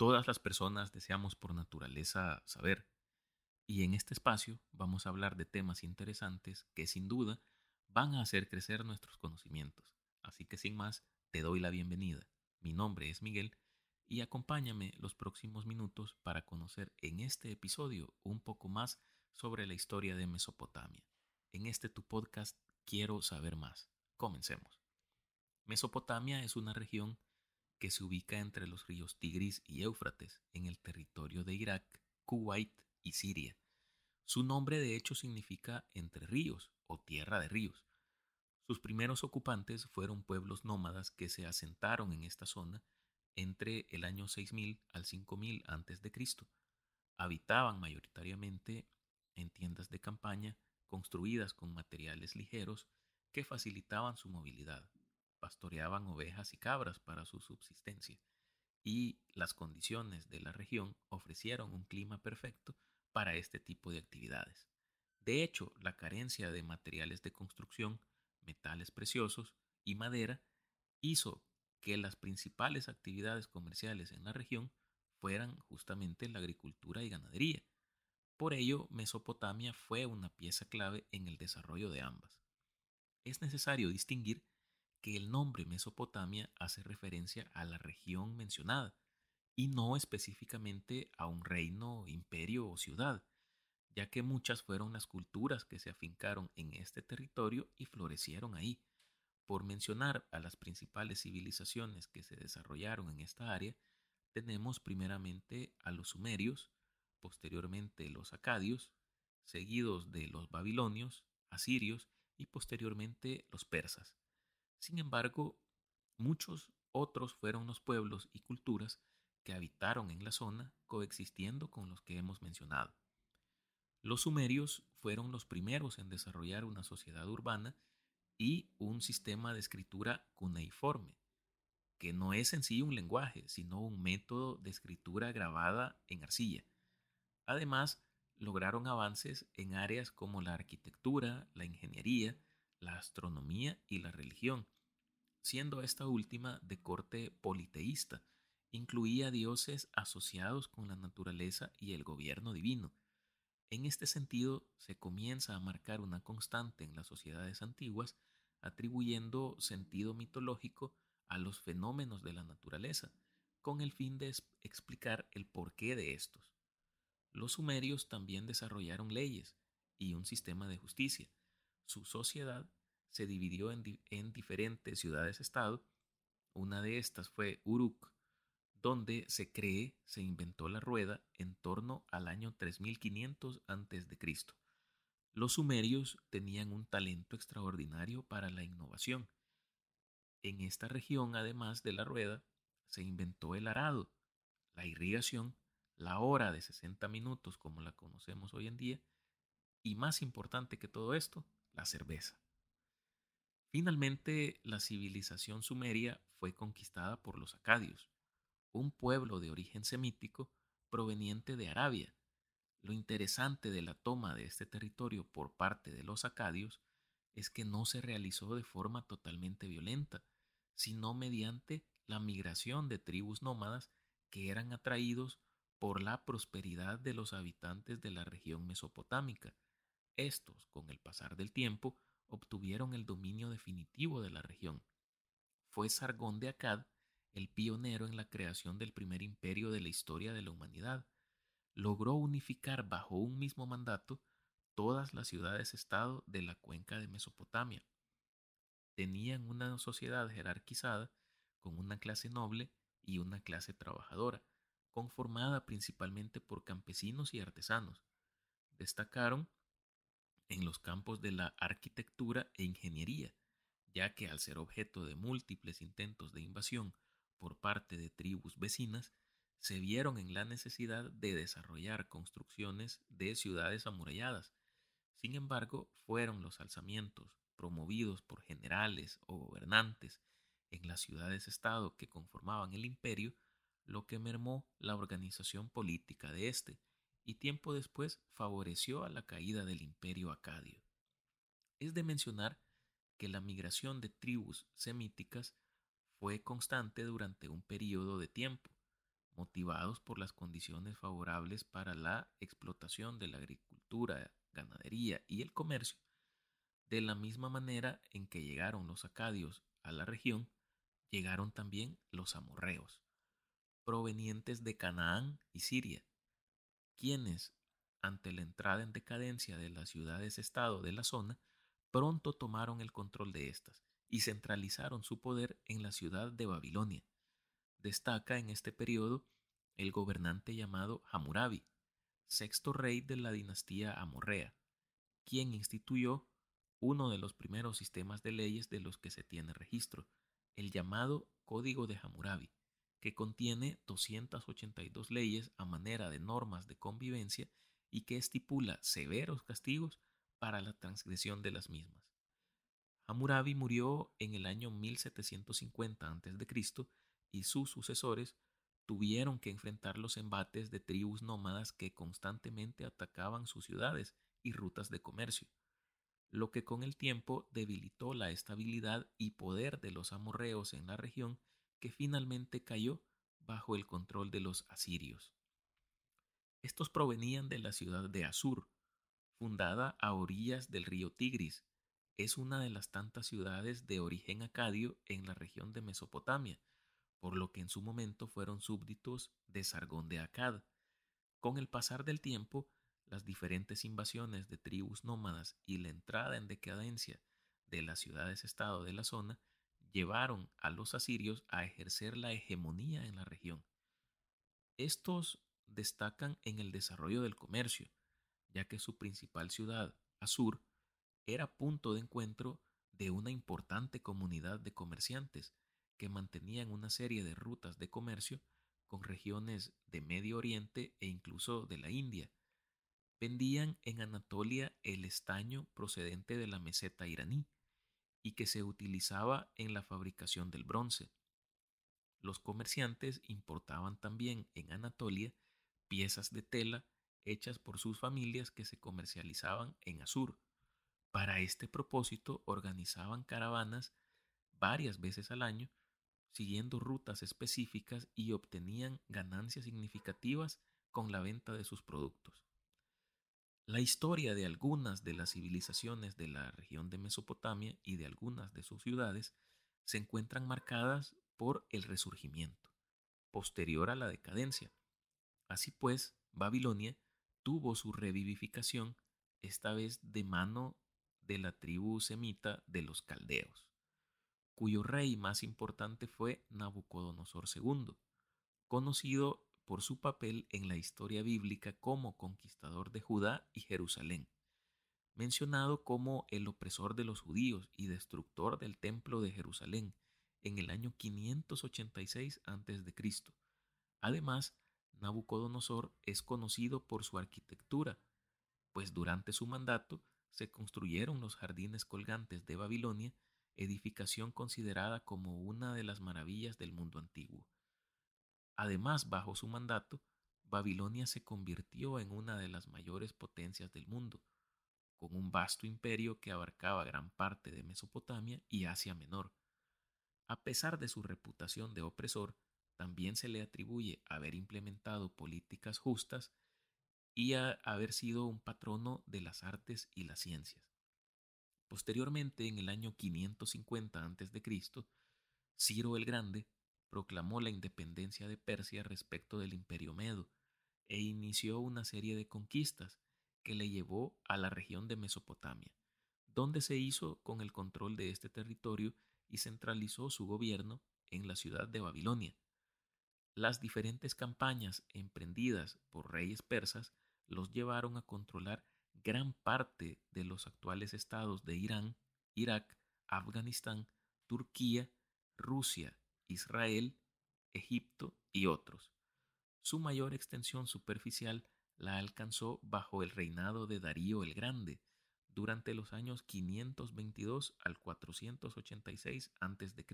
Todas las personas deseamos por naturaleza saber, y en este espacio vamos a hablar de temas interesantes que sin duda van a hacer crecer nuestros conocimientos. Así que sin más, te doy la bienvenida. Mi nombre es Miguel y acompáñame los próximos minutos para conocer en este episodio un poco más sobre la historia de Mesopotamia. En este tu podcast quiero saber más. Comencemos. Mesopotamia es una región que se ubica entre los ríos Tigris y Éufrates, en el territorio de Irak, Kuwait y Siria. Su nombre de hecho significa entre ríos o tierra de ríos. Sus primeros ocupantes fueron pueblos nómadas que se asentaron en esta zona entre el año 6000 al 5000 a.C. Habitaban mayoritariamente en tiendas de campaña construidas con materiales ligeros que facilitaban su movilidad pastoreaban ovejas y cabras para su subsistencia, y las condiciones de la región ofrecieron un clima perfecto para este tipo de actividades. De hecho, la carencia de materiales de construcción, metales preciosos y madera hizo que las principales actividades comerciales en la región fueran justamente la agricultura y ganadería. Por ello, Mesopotamia fue una pieza clave en el desarrollo de ambas. Es necesario distinguir que el nombre Mesopotamia hace referencia a la región mencionada y no específicamente a un reino, imperio o ciudad, ya que muchas fueron las culturas que se afincaron en este territorio y florecieron ahí. Por mencionar a las principales civilizaciones que se desarrollaron en esta área, tenemos primeramente a los sumerios, posteriormente los acadios, seguidos de los babilonios, asirios y posteriormente los persas. Sin embargo, muchos otros fueron los pueblos y culturas que habitaron en la zona coexistiendo con los que hemos mencionado. Los sumerios fueron los primeros en desarrollar una sociedad urbana y un sistema de escritura cuneiforme, que no es en sí un lenguaje, sino un método de escritura grabada en arcilla. Además, lograron avances en áreas como la arquitectura, la ingeniería, la astronomía y la religión, siendo esta última de corte politeísta, incluía dioses asociados con la naturaleza y el gobierno divino. En este sentido, se comienza a marcar una constante en las sociedades antiguas, atribuyendo sentido mitológico a los fenómenos de la naturaleza, con el fin de explicar el porqué de estos. Los sumerios también desarrollaron leyes y un sistema de justicia, su sociedad se dividió en, diferentes ciudades-estado. Una de estas fue Uruk, donde se cree se inventó la rueda en torno al año 3500 a.C. Los sumerios tenían un talento extraordinario para la innovación. En esta región, además de la rueda, se inventó el arado, la irrigación, la hora de 60 minutos como la conocemos hoy en día, y más importante que todo esto, la cerveza. Finalmente, la civilización sumeria fue conquistada por los acadios, un pueblo de origen semítico proveniente de Arabia. Lo interesante de la toma de este territorio por parte de los acadios es que no se realizó de forma totalmente violenta, sino mediante la migración de tribus nómadas que eran atraídos por la prosperidad de los habitantes de la región mesopotámica, estos, con el pasar del tiempo, obtuvieron el dominio definitivo de la región. Fue Sargón de Akkad el pionero en la creación del primer imperio de la historia de la humanidad. Logró unificar bajo un mismo mandato todas las ciudades-estado de la cuenca de Mesopotamia. Tenían una sociedad jerarquizada con una clase noble y una clase trabajadora, conformada principalmente por campesinos y artesanos. Destacaron en los campos de la arquitectura e ingeniería, ya que al ser objeto de múltiples intentos de invasión por parte de tribus vecinas, se vieron en la necesidad de desarrollar construcciones de ciudades amuralladas. Sin embargo, fueron los alzamientos promovidos por generales o gobernantes en las ciudades-estado que conformaban el imperio lo que mermó la organización política de éste, y tiempo después favoreció a la caída del imperio acadio. Es de mencionar que la migración de tribus semíticas fue constante durante un periodo de tiempo. motivados por las condiciones favorables para la explotación de la agricultura, ganadería y el comercio, de la misma manera en que llegaron los acadios a la región, llegaron también los amorreos, provenientes de Canaán y Siria, quienes, ante la entrada en decadencia de las ciudades-estado de la zona, pronto tomaron el control de estas y centralizaron su poder en la ciudad de Babilonia. Destaca en este periodo el gobernante llamado Hammurabi, sexto rey de la dinastía amorrea, quien instituyó uno de los primeros sistemas de leyes de los que se tiene registro, el llamado Código de Hammurabi, que contiene 282 leyes a manera de normas de convivencia y que estipula severos castigos para la transgresión de las mismas. Hammurabi murió en el año 1750 a.C. y sus sucesores tuvieron que enfrentar los embates de tribus nómadas que constantemente atacaban sus ciudades y rutas de comercio, lo que con el tiempo debilitó la estabilidad y poder de los amorreos en la región que finalmente cayó bajo el control de los asirios. Estos provenían de la ciudad de Asur, fundada a orillas del río Tigris. Es una de las tantas ciudades de origen acadio en la región de Mesopotamia, por lo que en su momento fueron súbditos de Sargón de Akkad. Con el pasar del tiempo, las diferentes invasiones de tribus nómadas y la entrada en decadencia de las ciudades-estado de la zona llevaron a los asirios a ejercer la hegemonía en la región. Estos destacan en el desarrollo del comercio, ya que su principal ciudad, Asur, era punto de encuentro de una importante comunidad de comerciantes que mantenían una serie de rutas de comercio con regiones de Medio Oriente e incluso de la India. Vendían en Anatolia el estaño procedente de la meseta iraní y que se utilizaba en la fabricación del bronce. Los comerciantes importaban también en Anatolia piezas de tela hechas por sus familias que se comercializaban en Asur. Para este propósito organizaban caravanas varias veces al año siguiendo rutas específicas y obtenían ganancias significativas con la venta de sus productos. La historia de algunas de las civilizaciones de la región de Mesopotamia y de algunas de sus ciudades se encuentran marcadas por el resurgimiento, posterior a la decadencia. Así pues, Babilonia tuvo su revivificación, esta vez de mano de la tribu semita de los caldeos cuyo rey más importante fue Nabucodonosor II, conocido por su papel en la historia bíblica como conquistador de Judá y Jerusalén, mencionado como el opresor de los judíos y destructor del templo de Jerusalén en el año 586 a.C. Además, Nabucodonosor es conocido por su arquitectura, pues durante su mandato se construyeron los jardines colgantes de Babilonia edificación considerada como una de las maravillas del mundo antiguo. Además, bajo su mandato, Babilonia se convirtió en una de las mayores potencias del mundo, con un vasto imperio que abarcaba gran parte de Mesopotamia y Asia Menor. A pesar de su reputación de opresor, también se le atribuye haber implementado políticas justas y haber sido un patrono de las artes y las ciencias. Posteriormente, en el año 550 a.C., Ciro el Grande proclamó la independencia de Persia respecto del imperio medo e inició una serie de conquistas que le llevó a la región de Mesopotamia, donde se hizo con el control de este territorio y centralizó su gobierno en la ciudad de Babilonia. Las diferentes campañas emprendidas por reyes persas los llevaron a controlar gran parte de los actuales estados de Irán, Irak, Afganistán, Turquía, Rusia, Israel, Egipto y otros. Su mayor extensión superficial la alcanzó bajo el reinado de Darío el Grande, durante los años 522 al 486 a.C.,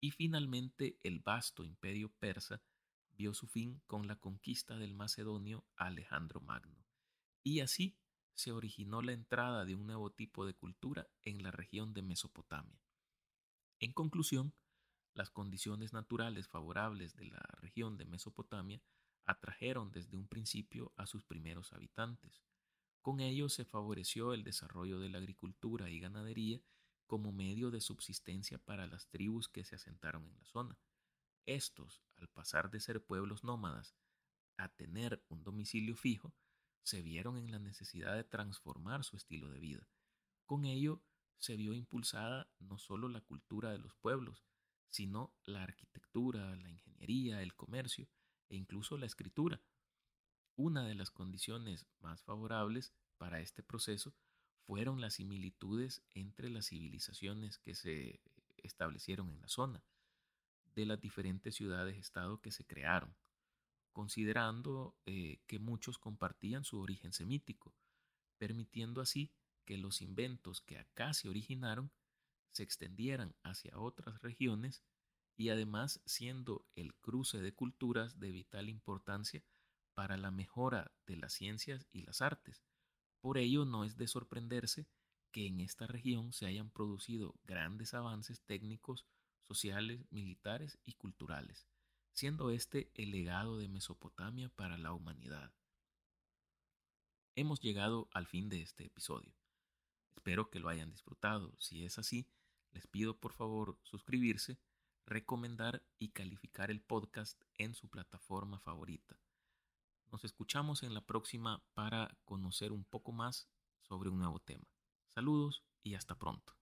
y finalmente el vasto imperio persa vio su fin con la conquista del macedonio Alejandro Magno y así se originó la entrada de un nuevo tipo de cultura en la región de Mesopotamia. En conclusión, las condiciones naturales favorables de la región de Mesopotamia atrajeron desde un principio a sus primeros habitantes. Con ello se favoreció el desarrollo de la agricultura y ganadería como medio de subsistencia para las tribus que se asentaron en la zona. Estos, al pasar de ser pueblos nómadas a tener un domicilio fijo, se vieron en la necesidad de transformar su estilo de vida. Con ello se vio impulsada no solo la cultura de los pueblos, sino la arquitectura, la ingeniería, el comercio e incluso la escritura. Una de las condiciones más favorables para este proceso fueron las similitudes entre las civilizaciones que se establecieron en la zona, de las diferentes ciudades-estado que se crearon, considerando eh, que muchos compartían su origen semítico, permitiendo así que los inventos que acá se originaron se extendieran hacia otras regiones y además siendo el cruce de culturas de vital importancia para la mejora de las ciencias y las artes. Por ello no es de sorprenderse que en esta región se hayan producido grandes avances técnicos, sociales, militares y culturales, siendo este el legado de Mesopotamia para la humanidad. Hemos llegado al fin de este episodio. Espero que lo hayan disfrutado. Si es así, les pido por favor suscribirse, recomendar y calificar el podcast en su plataforma favorita. Nos escuchamos en la próxima para conocer un poco más sobre un nuevo tema. Saludos y hasta pronto.